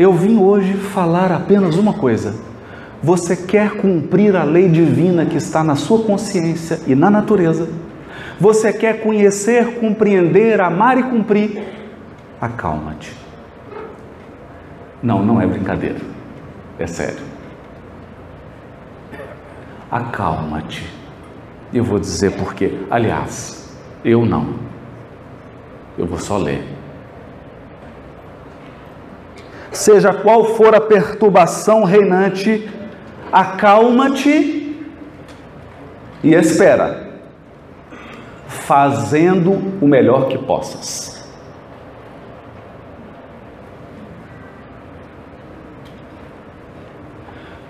eu vim hoje falar apenas uma coisa. Você quer cumprir a lei divina que está na sua consciência e na natureza? Você quer conhecer, compreender, amar e cumprir? Acalma-te. Não, não é brincadeira. É sério. Acalma-te. Eu vou dizer por quê. Aliás, eu não. Eu vou só ler. Seja qual for a perturbação reinante, acalma-te e espera, fazendo o melhor que possas.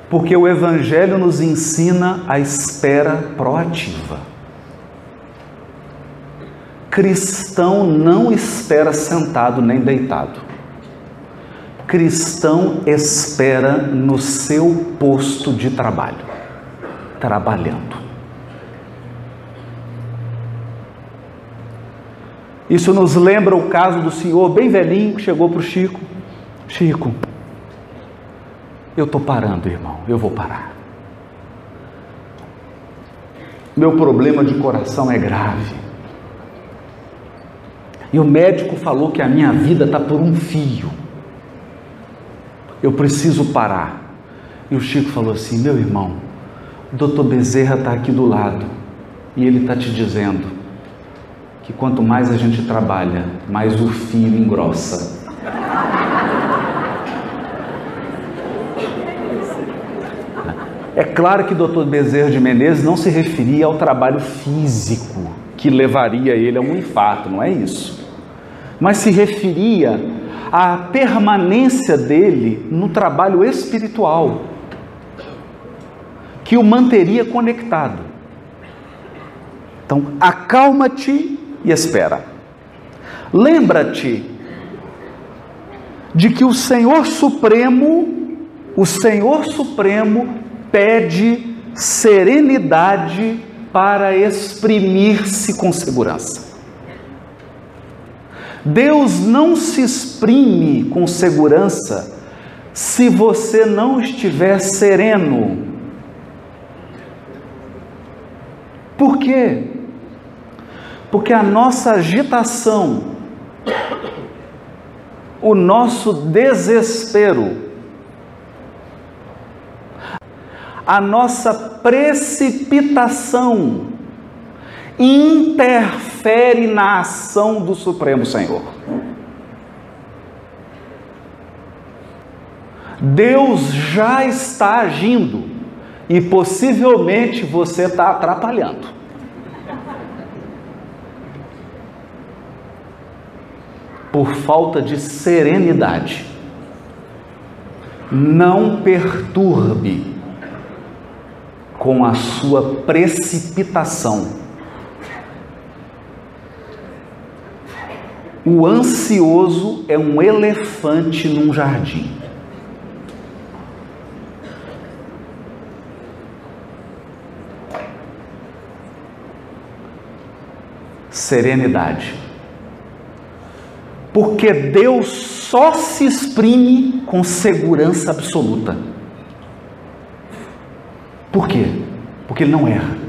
Porque o Evangelho nos ensina a espera proativa. Cristão não espera sentado nem deitado. Cristão espera no seu posto de trabalho, trabalhando. Isso nos lembra o caso do senhor bem velhinho que chegou para o Chico. Chico, eu estou parando, irmão, eu vou parar. Meu problema de coração é grave. E o médico falou que a minha vida está por um fio. Eu preciso parar. E o Chico falou assim: Meu irmão, o doutor Bezerra está aqui do lado e ele está te dizendo que quanto mais a gente trabalha, mais o fio engrossa. É claro que o doutor Bezerra de Menezes não se referia ao trabalho físico que levaria ele a um infarto, não é isso. Mas se referia à permanência dele no trabalho espiritual, que o manteria conectado. Então, acalma-te e espera. Lembra-te de que o Senhor Supremo, o Senhor Supremo pede serenidade para exprimir-se com segurança. Deus não se exprime com segurança se você não estiver sereno. Por quê? Porque a nossa agitação, o nosso desespero, a nossa precipitação interfere na ação do Supremo Senhor. Deus já está agindo e possivelmente você está atrapalhando. Por falta de serenidade. Não perturbe com a sua precipitação. O ansioso é um elefante num jardim. Serenidade. Porque Deus só se exprime com segurança absoluta. Por quê? Porque ele não erra.